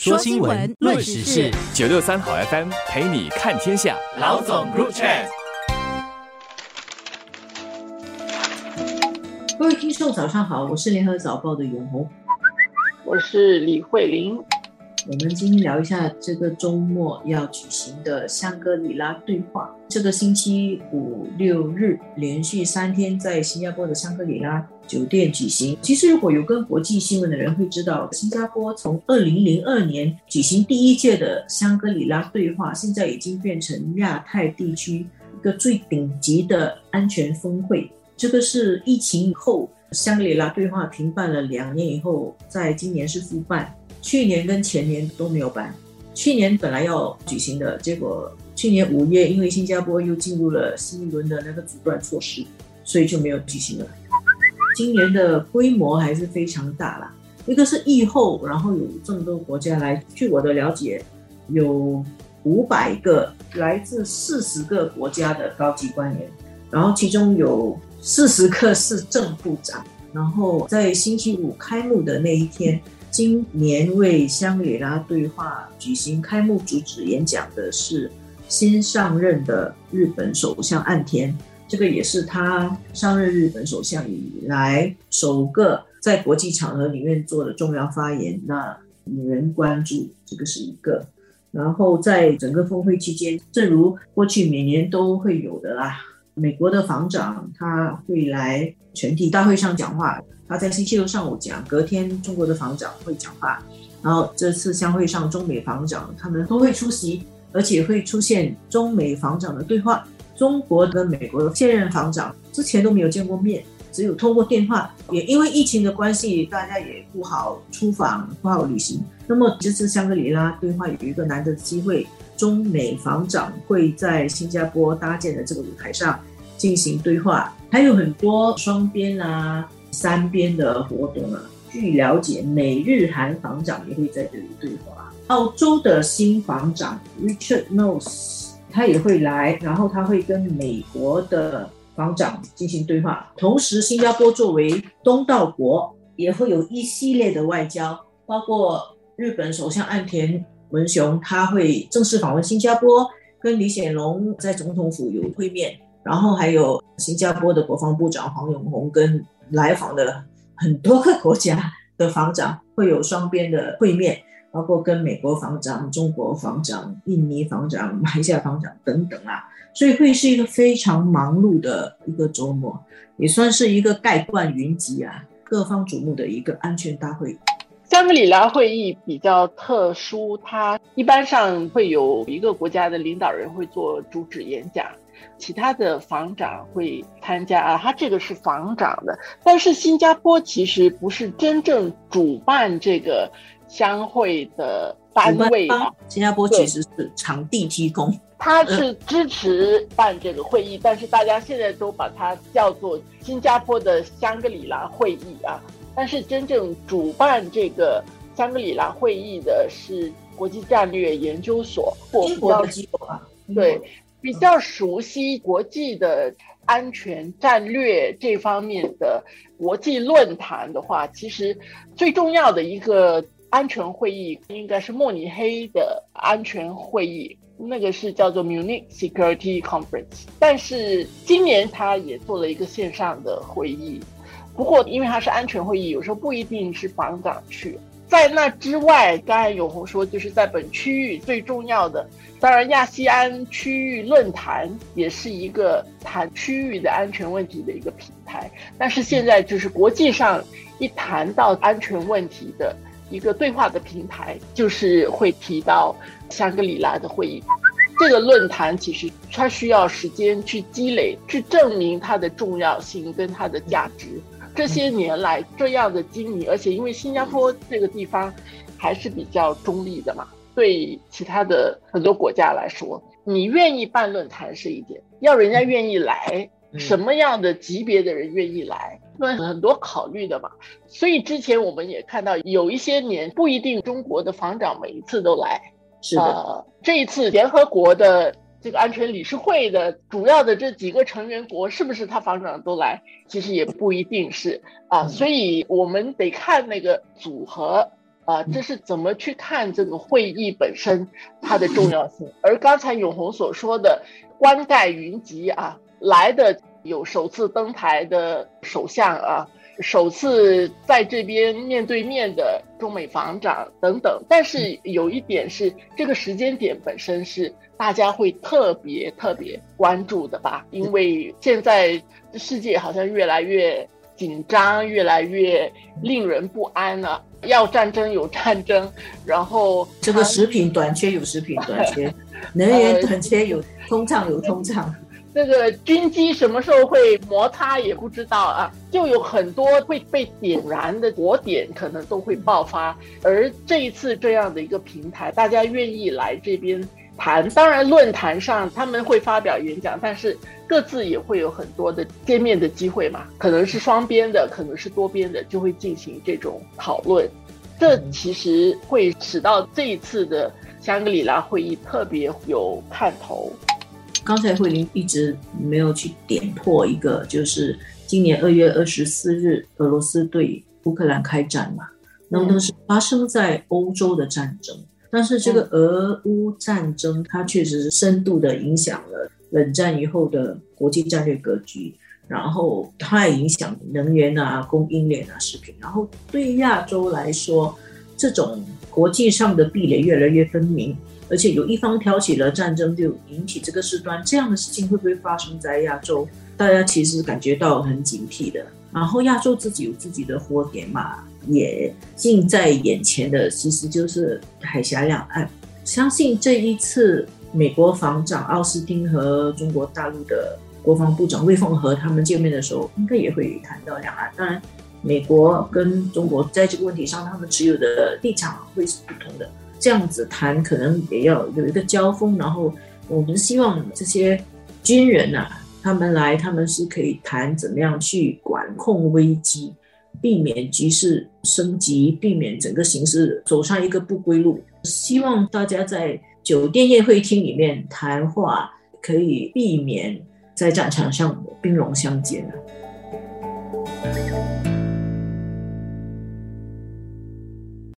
说新闻，论时事，九六三好 FM 陪你看天下。老总 Group Chat，各位听众早上好，我是联合早报的永红，我是李慧玲。我们今天聊一下这个周末要举行的香格里拉对话。这个星期五六日连续三天在新加坡的香格里拉酒店举行。其实如果有跟国际新闻的人会知道，新加坡从二零零二年举行第一届的香格里拉对话，现在已经变成亚太地区一个最顶级的安全峰会。这个是疫情以后香格里拉对话停办了两年以后，在今年是复办。去年跟前年都没有办，去年本来要举行的，结果去年五月因为新加坡又进入了新一轮的那个阻断措施，所以就没有举行了。今年的规模还是非常大啦，一个是疫后，然后有这么多国家来，据我的了解，有五百个来自四十个国家的高级官员，然后其中有四十个是正部长，然后在星期五开幕的那一天。今年为香格里拉对话举行开幕主旨演讲的是新上任的日本首相岸田，这个也是他上任日本首相以来首个在国际场合里面做的重要发言，那引人关注，这个是一个。然后在整个峰会期间，正如过去每年都会有的啦，美国的防长他会来全体大会上讲话。他在星期六上午讲，隔天中国的防长会讲话，然后这次相会上中美防长他们都会出席，而且会出现中美防长的对话。中国跟美国现任防长之前都没有见过面，只有通过电话。也因为疫情的关系，大家也不好出访，不好旅行。那么这次香格里拉对话有一个难得的机会，中美防长会在新加坡搭建的这个舞台上进行对话，还有很多双边啊。三边的活动啊，据了解，美日韩防长也会在这里对话。澳洲的新防长 Richard Knowles 他也会来，然后他会跟美国的防长进行对话。同时，新加坡作为东道国，也会有一系列的外交，包括日本首相岸田文雄他会正式访问新加坡，跟李显龙在总统府有会面，然后还有新加坡的国防部长黄永红跟。来访的很多个国家的防长会有双边的会面，包括跟美国防长、中国防长、印尼防长、马来西亚防长等等啊，所以会是一个非常忙碌的一个周末，也算是一个盖冠云集啊，各方瞩目的一个安全大会。香格里拉会议比较特殊，它一般上会有一个国家的领导人会做主旨演讲。其他的房长会参加啊，他这个是房长的，但是新加坡其实不是真正主办这个相会的单位啊。新加坡其实是场地提供，他是支持办这个会议，但是大家现在都把它叫做新加坡的香格里拉会议啊。但是真正主办这个香格里拉会议的是国际战略研究所，英国的机构啊，对。比较熟悉国际的安全战略这方面的国际论坛的话，其实最重要的一个安全会议应该是慕尼黑的安全会议，那个是叫做 Munich Security Conference。但是今年他也做了一个线上的会议，不过因为它是安全会议，有时候不一定是防长去。在那之外，刚才永红说，就是在本区域最重要的，当然亚细安区域论坛也是一个谈区域的安全问题的一个平台。但是现在就是国际上一谈到安全问题的一个对话的平台，就是会提到香格里拉的会议。这个论坛其实它需要时间去积累，去证明它的重要性跟它的价值。这些年来这样的经营，而且因为新加坡这个地方还是比较中立的嘛，对其他的很多国家来说，你愿意办论坛是一点，要人家愿意来，什么样的级别的人愿意来，那很多考虑的嘛。所以之前我们也看到有一些年不一定中国的防长每一次都来，是的，这一次联合国的。这个安全理事会的主要的这几个成员国是不是他防长都来？其实也不一定是啊，所以我们得看那个组合啊，这是怎么去看这个会议本身它的重要性？而刚才永红所说的冠盖云集啊，来的有首次登台的首相啊，首次在这边面对面的中美防长等等。但是有一点是，这个时间点本身是大家会特别特别关注的吧？因为现在世界好像越来越紧张，越来越令人不安了。要战争有战争，然后这个食品短缺有食品短缺，能源短缺有通胀有通胀，这个军机什么时候会摩擦也不知道啊，就有很多会被点燃的火点可能都会爆发，而这一次这样的一个平台，大家愿意来这边。谈当然，论坛上他们会发表演讲，但是各自也会有很多的见面的机会嘛，可能是双边的，可能是多边的，就会进行这种讨论。这其实会使到这一次的香格里拉会议特别有看头。刚才慧玲一直没有去点破一个，就是今年二月二十四日，俄罗斯对乌克兰开战嘛，那么是发生在欧洲的战争。但是这个俄乌战争，它确实是深度的影响了冷战以后的国际战略格局，然后它也影响能源啊、供应链啊、食品。然后对亚洲来说，这种国际上的壁垒越来越分明，而且有一方挑起了战争，就引起这个事端，这样的事情会不会发生在亚洲？大家其实感觉到很警惕的。然后亚洲自己有自己的火点嘛。也近在眼前的，其实就是海峡两岸。相信这一次美国防长奥斯汀和中国大陆的国防部长魏凤和他们见面的时候，应该也会谈到两岸。当然，美国跟中国在这个问题上，他们持有的立场会是不同的。这样子谈，可能也要有一个交锋。然后，我们希望这些军人呐，他们来，他们是可以谈怎么样去管控危机。避免局势升级，避免整个形势走上一个不归路。希望大家在酒店宴会厅里面谈话，可以避免在战场上兵戎相见